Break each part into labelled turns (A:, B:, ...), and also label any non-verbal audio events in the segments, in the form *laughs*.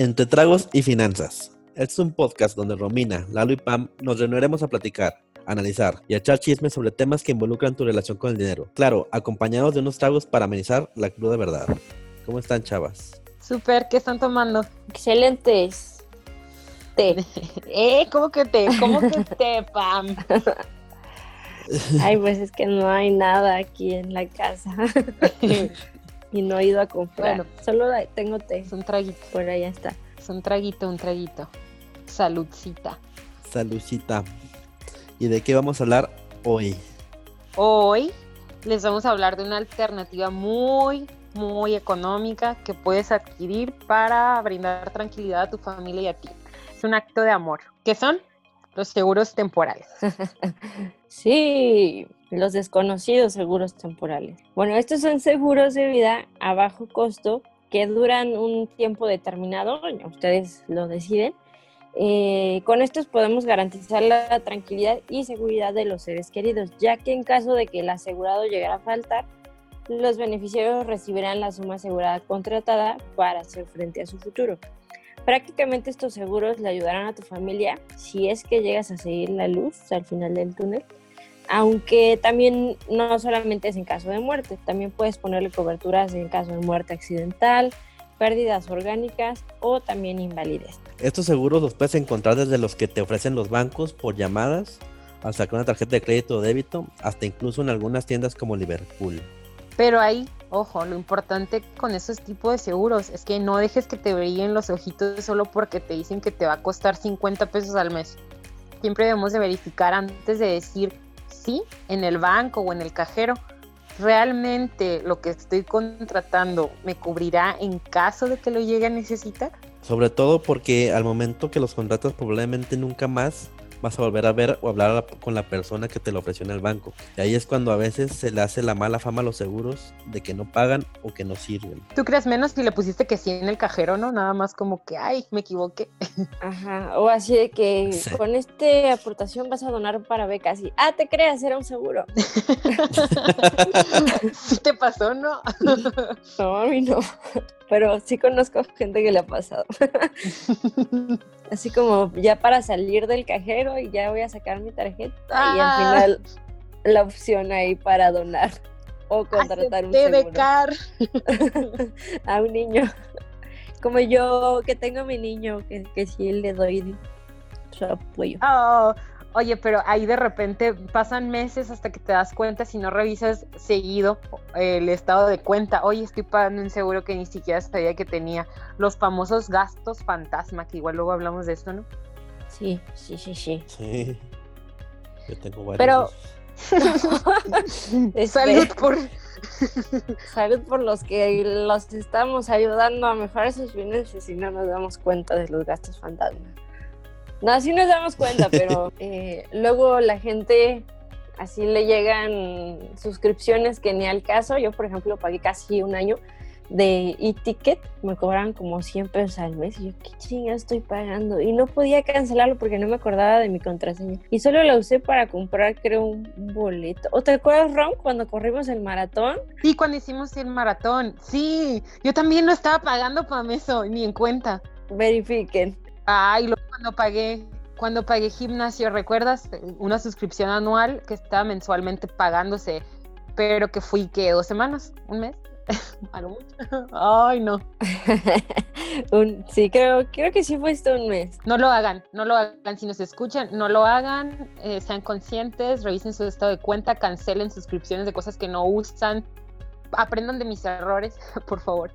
A: Entre tragos y finanzas. Este es un podcast donde Romina, Lalo y Pam nos reuniremos a platicar, analizar y echar chismes sobre temas que involucran tu relación con el dinero. Claro, acompañados de unos tragos para amenizar la cruda verdad. ¿Cómo están, chavas?
B: Super, ¿qué están tomando?
C: Excelentes. Té. *laughs*
B: ¿Eh? ¿Cómo que té? ¿Cómo que té, Pam?
C: Ay, pues es que no hay nada aquí en la casa. *laughs* y no he ido a comprar.
B: Bueno.
C: Solo tengo té.
B: Es un traguito,
C: Por allá está.
B: es un traguito, un traguito. Saludcita.
A: Saludcita. ¿Y de qué vamos a hablar hoy?
B: Hoy les vamos a hablar de una alternativa muy, muy económica que puedes adquirir para brindar tranquilidad a tu familia y a ti. Es un acto de amor. ¿Qué son? Los seguros temporales. *laughs*
C: Sí, los desconocidos seguros temporales. Bueno, estos son seguros de vida a bajo costo que duran un tiempo determinado, ustedes lo deciden. Eh, con estos podemos garantizar la tranquilidad y seguridad de los seres queridos, ya que en caso de que el asegurado llegara a faltar, los beneficiarios recibirán la suma asegurada contratada para hacer frente a su futuro. Prácticamente estos seguros le ayudarán a tu familia si es que llegas a seguir la luz al final del túnel, aunque también no solamente es en caso de muerte, también puedes ponerle coberturas en caso de muerte accidental, pérdidas orgánicas o también invalidez.
A: Estos seguros los puedes encontrar desde los que te ofrecen los bancos por llamadas, hasta con una tarjeta de crédito o débito, hasta incluso en algunas tiendas como Liverpool.
B: Pero ahí, ojo, lo importante con esos tipos de seguros es que no dejes que te brillen los ojitos solo porque te dicen que te va a costar 50 pesos al mes. Siempre debemos de verificar antes de decir sí en el banco o en el cajero. ¿Realmente lo que estoy contratando me cubrirá en caso de que lo llegue a necesitar?
A: Sobre todo porque al momento que los contratas probablemente nunca más vas a volver a ver o hablar con la persona que te lo ofreció en el banco. Y ahí es cuando a veces se le hace la mala fama a los seguros de que no pagan o que no sirven.
B: ¿Tú crees menos si le pusiste que sí en el cajero, no? Nada más como que, ay, me equivoqué. *laughs*
C: Ajá, o así de que
A: Sí.
C: con esta aportación vas a donar para becas y, ah, te creas, era un seguro. *laughs*
B: ¿Sí te pasó, no? *laughs*
C: No, a mí no, pero sí conozco gente que le ha pasado. *laughs* Así como ya para salir del cajero y ya voy a sacar mi tarjeta y
B: Ah.
C: al final la opción ahí para donar o contratar un seguro
B: becar. *laughs*
C: a un niño. Como yo que tengo a mi niño, que, que sí le doy su apoyo.
B: Oh, oye, pero ahí de repente pasan meses hasta que te das cuenta si no revisas seguido eh, el estado de cuenta. Oye, estoy pagando un seguro que ni siquiera sabía que tenía. Los famosos gastos fantasma, que igual luego hablamos de esto, ¿no?
C: Sí, sí, sí, sí.
A: Sí. Yo tengo varios.
C: Pero-. *laughs* Este,
B: Salud por...
C: Salud por los que los estamos ayudando a mejorar sus finanzas y no nos damos cuenta de los gastos fantasma. No, sí nos damos cuenta, *laughs* pero eh, luego la gente así le llegan suscripciones que ni al caso. Yo, por ejemplo, pagué casi un año de e-ticket, me cobraban como 100 pesos al mes y yo, ¿qué chinga estoy pagando? Y no podía cancelarlo porque no me acordaba de mi contraseña. Y solo la usé para comprar, creo, un boleto. ¿O te acuerdas, Ron, cuando corrimos el maratón?
B: Sí, cuando hicimos el maratón. Sí, yo también no estaba pagando para eso, ni en cuenta.
C: Verifiquen.
B: Ay, luego cuando pagué, cuando pagué gimnasio, ¿recuerdas? Una suscripción anual que estaba mensualmente pagándose, pero que fui que dos semanas, un mes. *laughs* Ay, no. *laughs*
C: Un- sí, creo, creo que sí fuiste un mes.
B: No lo hagan, no lo hagan. Si nos escuchan, no lo hagan. eh, sean conscientes, revisen su estado de cuenta, cancelen suscripciones de cosas que no usan. Aprendan de mis errores, *laughs* por favor,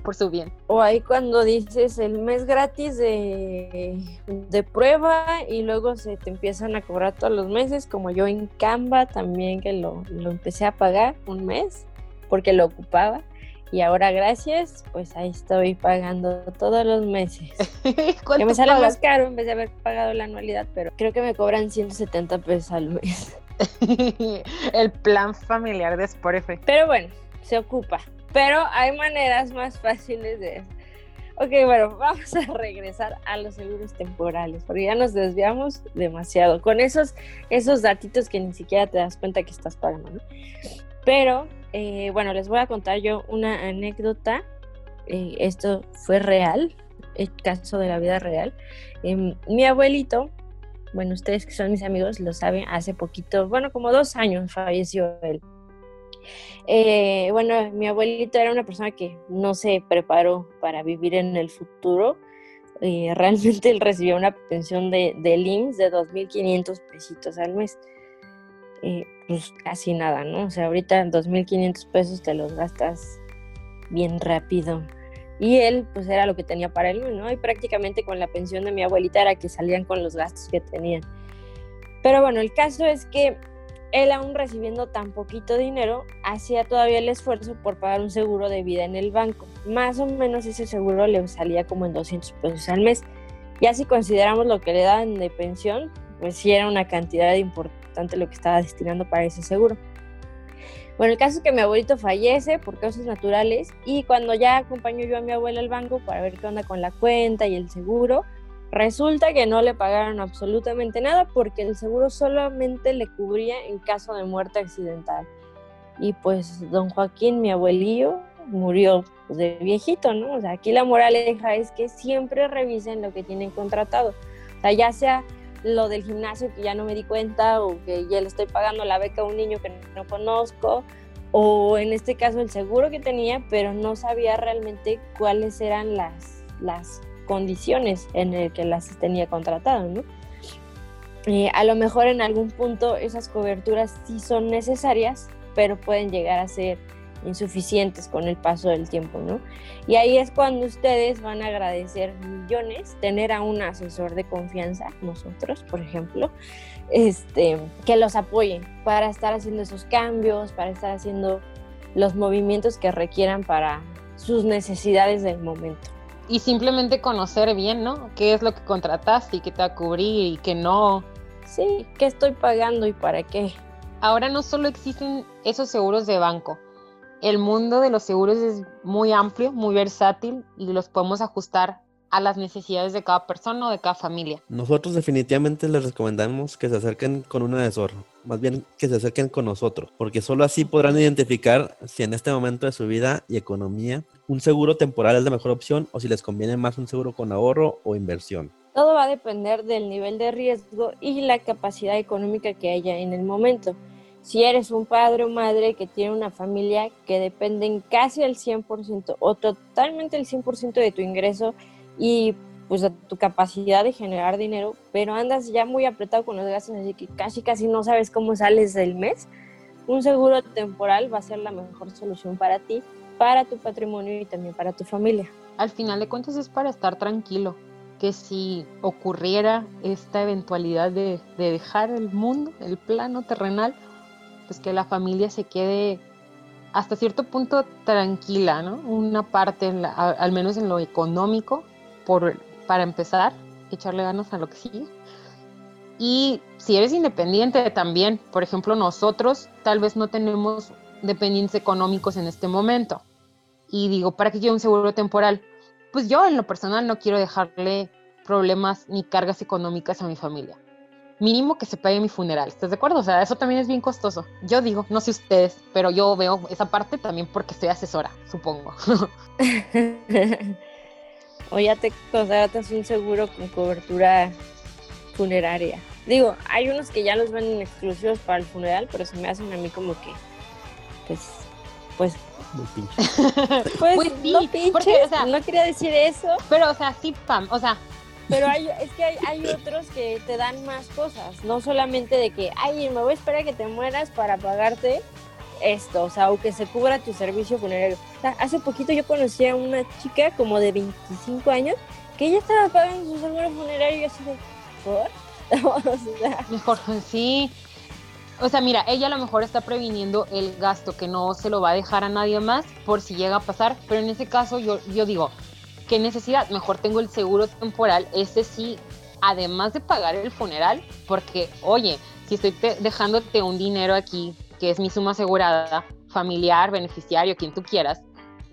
B: por su bien.
C: O ahí cuando dices el mes gratis de, de prueba y luego se te empiezan a cobrar todos los meses, como yo en Canva también que lo, lo empecé a pagar un mes porque lo ocupaba. Y ahora gracias, pues ahí estoy pagando todos los meses. *laughs* Que
B: ¿Cuánto
C: me sale
B: pagas?
C: más caro en vez de haber pagado la anualidad, pero creo que me cobran 170 pesos al mes. *laughs*
B: El plan familiar de Spotify.
C: Pero bueno, se ocupa. Pero hay maneras más fáciles de... Ok, bueno, vamos a regresar a los seguros temporales, porque ya nos desviamos demasiado con esos, esos datitos que ni siquiera te das cuenta que estás pagando, ¿no? Pero, eh, bueno, les voy a contar yo una anécdota. eh, esto fue real. el caso de la vida real. Em, mi abuelito, bueno, ustedes que son mis amigos lo saben, hace poquito, bueno, como dos años falleció él. Eh, bueno, mi abuelito era una persona que no se preparó para vivir en el futuro. Eh, *laughs* realmente él recibió una pensión de, de IMSS de 2.500 pesitos al mes. Eh, pues casi nada, ¿no? O sea, ahorita 2.500 pesos te los gastas bien rápido. Y él, pues era lo que tenía para él, ¿no? Y prácticamente con la pensión de mi abuelita era que salían con los gastos que tenían. Pero bueno, el caso es que él aún recibiendo tan poquito dinero, hacía todavía el esfuerzo por pagar un seguro de vida en el banco. Más o menos ese seguro le salía como en 200 pesos al mes. Ya si consideramos lo que le dan de pensión, pues sí era una cantidad importante lo que estaba destinando para ese seguro. Bueno, el caso es que mi abuelito fallece por causas naturales y cuando ya acompaño yo a mi abuela al banco para ver qué onda con la cuenta y el seguro, Resulta que no le pagaron absolutamente nada porque el seguro solamente le cubría en caso de muerte accidental. Y pues don Joaquín, mi abuelillo, murió pues, de viejito, ¿no? O sea, aquí la moraleja es que siempre revisen lo que tienen contratado. O sea, ya sea lo del gimnasio que ya no me di cuenta o que ya le estoy pagando la beca a un niño que no conozco o en este caso el seguro que tenía, pero no sabía realmente cuáles eran las, las condiciones en el que las tenía contratado, ¿no? Eh, a lo mejor en algún punto esas coberturas sí son necesarias, pero pueden llegar a ser insuficientes con el paso del tiempo, ¿no? Y ahí es cuando ustedes van a agradecer millones tener a un asesor de confianza, nosotros, por ejemplo, este, que los apoyen para estar haciendo esos cambios, para estar haciendo los movimientos que requieran para sus necesidades del momento
B: y simplemente conocer bien, ¿no? ¿Qué es lo que contrataste y qué te va a cubrir y qué no?
C: Sí, ¿qué estoy pagando y para qué?
B: Ahora no solo existen esos seguros de banco, el mundo de los seguros es muy amplio, muy versátil y los podemos ajustar a las necesidades de cada persona o de cada familia.
A: Nosotros definitivamente les recomendamos que se acerquen con un asesor, más bien que se acerquen con nosotros, porque solo así podrán identificar si en este momento de su vida y economía un seguro temporal es la mejor opción o si les conviene más un seguro con ahorro o inversión.
C: Todo va a depender del nivel de riesgo y la capacidad económica que haya en el momento. Si eres un padre o madre que tiene una familia que dependen casi al 100% o totalmente el 100% de tu ingreso, y pues a tu capacidad de generar dinero, pero andas ya muy apretado con los gastos, así que casi casi no sabes cómo sales del mes, un seguro temporal va a ser la mejor solución para ti, para tu patrimonio y también para tu familia.
B: Al final de cuentas es para estar tranquilo, que si ocurriera esta eventualidad de, de dejar el mundo, el plano terrenal, pues que la familia se quede hasta cierto punto tranquila, ¿no? Una parte, al menos en lo económico, para empezar, echarle ganas a lo que sigue. Y si eres independiente también, por ejemplo, nosotros tal vez no tenemos dependientes económicos en este momento. Y digo, ¿para qué quiero un seguro temporal? Pues yo en lo personal no quiero dejarle problemas ni cargas económicas a mi familia. Mínimo que se pague mi funeral, ¿estás de acuerdo? O sea, eso también es bien costoso. Yo digo, no sé ustedes, pero yo veo esa parte también porque soy asesora, supongo. *laughs*
C: o ya te contratas un seguro con cobertura funeraria. Digo, hay unos que ya los ven exclusivos para el funeral, pero se me hacen a mí como que, pues, pues...
A: Muy pinche. *laughs*
C: Pues, pues no pinche, o sea, no quería decir eso.
B: Pero, o sea, sí, Pam, o sea...
C: Pero *laughs* hay, es que hay, hay, otros que te dan más cosas, no solamente de que, ay, me voy a esperar a que te mueras para pagarte esto, o sea, o que se cubra tu servicio funerario. O sea, hace poquito yo conocí a una chica como de 25 años que ella estaba pagando su seguro funerario y así ¿por? *laughs*
B: o mejor, sí. O sea, mira, ella a lo mejor está previniendo el gasto que no se lo va a dejar a nadie más por si llega a pasar, pero en ese caso yo, yo digo, ¿qué necesidad? Mejor tengo el seguro temporal, ese sí, además de pagar el funeral, porque, oye, si estoy dejándote un dinero aquí que es mi suma asegurada, familiar, beneficiario, quien tú quieras,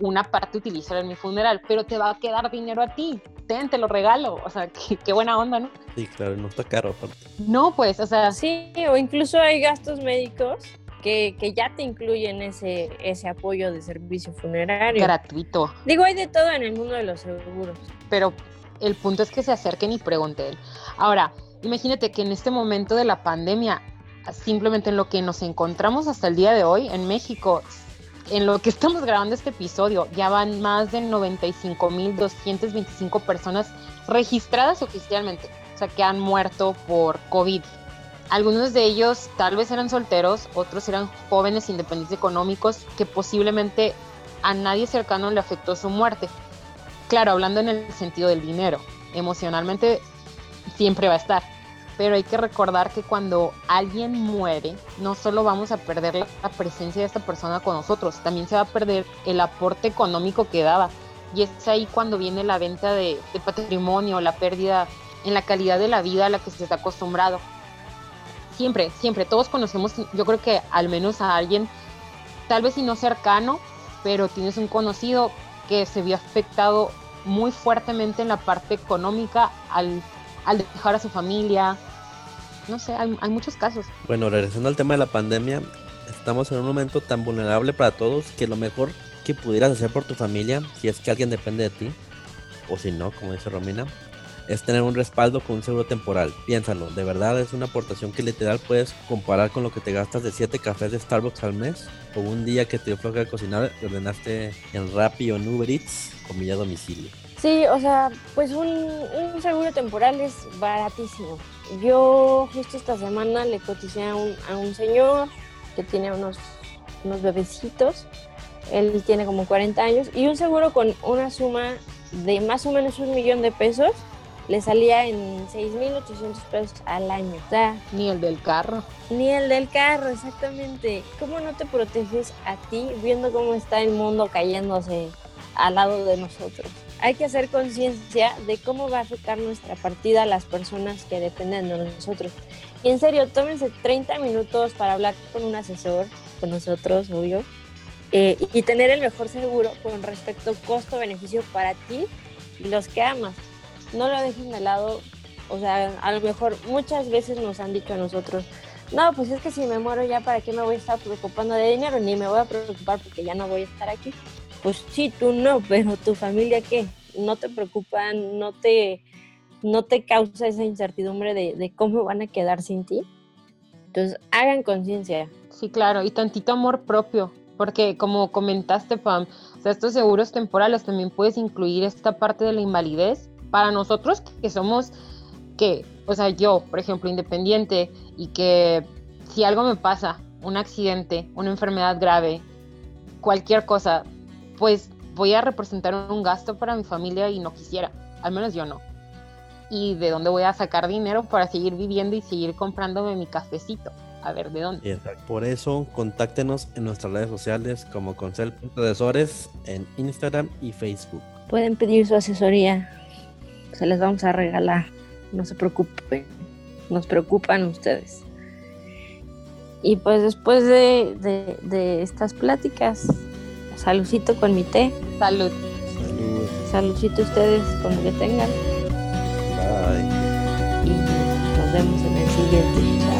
B: una parte utilízala en mi funeral, pero te va a quedar dinero a ti. Ten, te lo regalo. O sea, *laughs* qué, buena onda, ¿no?
A: Sí, claro, no está caro aparte.
B: No, pues, o sea.
C: Sí, o incluso hay gastos médicos que, que, ya te incluyen ese, ese apoyo de servicio funerario.
B: Gratuito.
C: Digo, hay de todo en el mundo de los seguros.
B: Pero El punto es que se acerquen y pregunten. Ahora, imagínate que en este momento de la pandemia, simplemente en lo que nos encontramos hasta el día de hoy en México, en lo que estamos grabando este episodio, ya van más de 95.225 personas registradas oficialmente, o sea, que han muerto por COVID. Algunos de ellos tal vez eran solteros, otros eran jóvenes independientes económicos que posiblemente a nadie cercano le afectó su muerte. Claro, hablando en el sentido del dinero, emocionalmente siempre va a estar, pero hay que recordar que cuando alguien muere, no solo vamos a perder la, presencia de esta persona con nosotros, también se va a perder el aporte económico que daba. Y es ahí cuando viene la venta de, patrimonio, la pérdida en la calidad de la vida a la que se está acostumbrado. Siempre, siempre, todos conocemos, yo creo que al menos a alguien, tal vez si no cercano, pero tienes un conocido que se vio afectado muy fuertemente en la parte económica al, al dejar a su familia, no sé, hay, muchos casos.
A: Bueno, regresando al tema de la pandemia, estamos en un momento tan vulnerable para todos que lo mejor que pudieras hacer por tu familia, si es que alguien depende de ti, o si no, como dice Romina, es tener un respaldo con un seguro temporal. Piénsalo, de verdad es una aportación que literal puedes comparar con lo que te gastas de 7 cafés de Starbucks al mes o un día que te dio floja de cocinar y ordenaste en Rappi o en Uber Eats comida a domicilio.
C: Sí, o sea, pues un, un seguro temporal es baratísimo. Yo justo esta semana le coticé a un, a un señor que tiene unos, unos bebecitos, él tiene como 40 años, y un seguro con una suma de más o menos un millón de pesos le salía en 6.800 pesos al año. O sea,
B: ni el del carro.
C: Ni el del carro, exactamente. ¿Cómo no te proteges a ti viendo cómo está el mundo cayéndose al lado de nosotros? hay que hacer conciencia de cómo va a afectar nuestra partida a las personas que dependen de nosotros. Y en serio, tómense 30 minutos para hablar con un asesor, con nosotros, obvio, eh, y tener el mejor seguro con respecto costo-beneficio para ti y los que amas. No lo dejen de lado, o sea, a lo mejor muchas veces nos han dicho a nosotros, no, pues es que si me muero ya, ¿para qué me voy a estar preocupando de dinero? Ni me voy a preocupar porque ya no voy a estar aquí pues sí, tú no, *laughs* pero tu familia qué, no te preocupan, no te, no te causa esa incertidumbre de, cómo van a quedar sin ti. Entonces, hagan conciencia.
B: Sí, claro, y tantito amor propio, porque como comentaste, Pam, o sea, estos seguros temporales también puedes incluir esta parte de la invalidez. Para nosotros que somos, que, o sea, yo, por ejemplo, independiente, y que si algo me pasa, un accidente, una enfermedad grave, cualquier cosa, pues voy a representar un gasto para mi familia y no quisiera, al menos yo no. ¿Y de dónde voy a sacar dinero para seguir viviendo y seguir comprándome mi cafecito? A ver, ¿de dónde?
A: Por eso, contáctenos en nuestras redes sociales como Concel Asesores en Instagram y Facebook.
C: Pueden pedir su asesoría, se les vamos a regalar, no se preocupen, nos preocupan ustedes. Y pues después de, de estas pláticas, Saludcito con mi té.
B: Salud.
A: Salud.
C: Saludcito ustedes con lo que tengan.
A: Bye.
C: Y nos vemos en el siguiente. Chao.